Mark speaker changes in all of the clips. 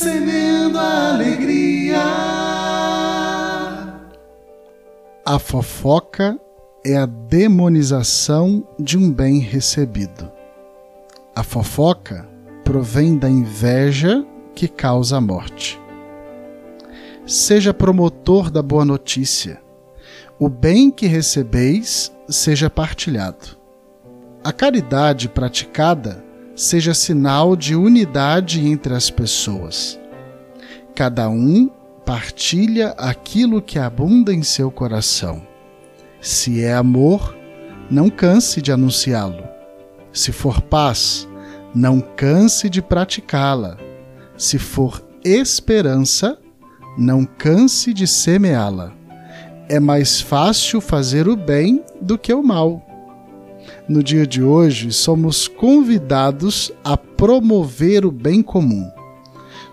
Speaker 1: Semeando a alegria.
Speaker 2: A fofoca é a demonização de um bem recebido. A fofoca provém da inveja que causa a morte. Seja promotor da boa notícia. O bem que recebeis seja partilhado. A caridade praticada seja sinal de unidade entre as pessoas. Cada um partilha aquilo que abunda em seu coração. Se é amor, não canse de anunciá-lo. Se for paz, não canse de praticá-la. Se for esperança, não canse de semeá-la. É mais fácil fazer o bem do que o mal. No dia de hoje, somos convidados a promover o bem comum.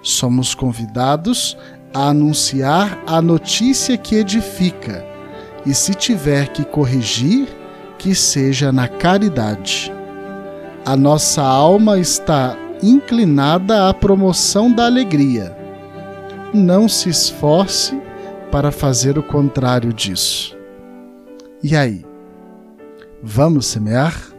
Speaker 2: Somos convidados a anunciar a notícia que edifica, e se tiver que corrigir, que seja na caridade. A nossa alma está inclinada à promoção da alegria. Não se esforce para fazer o contrário disso. E aí? Vamos semear?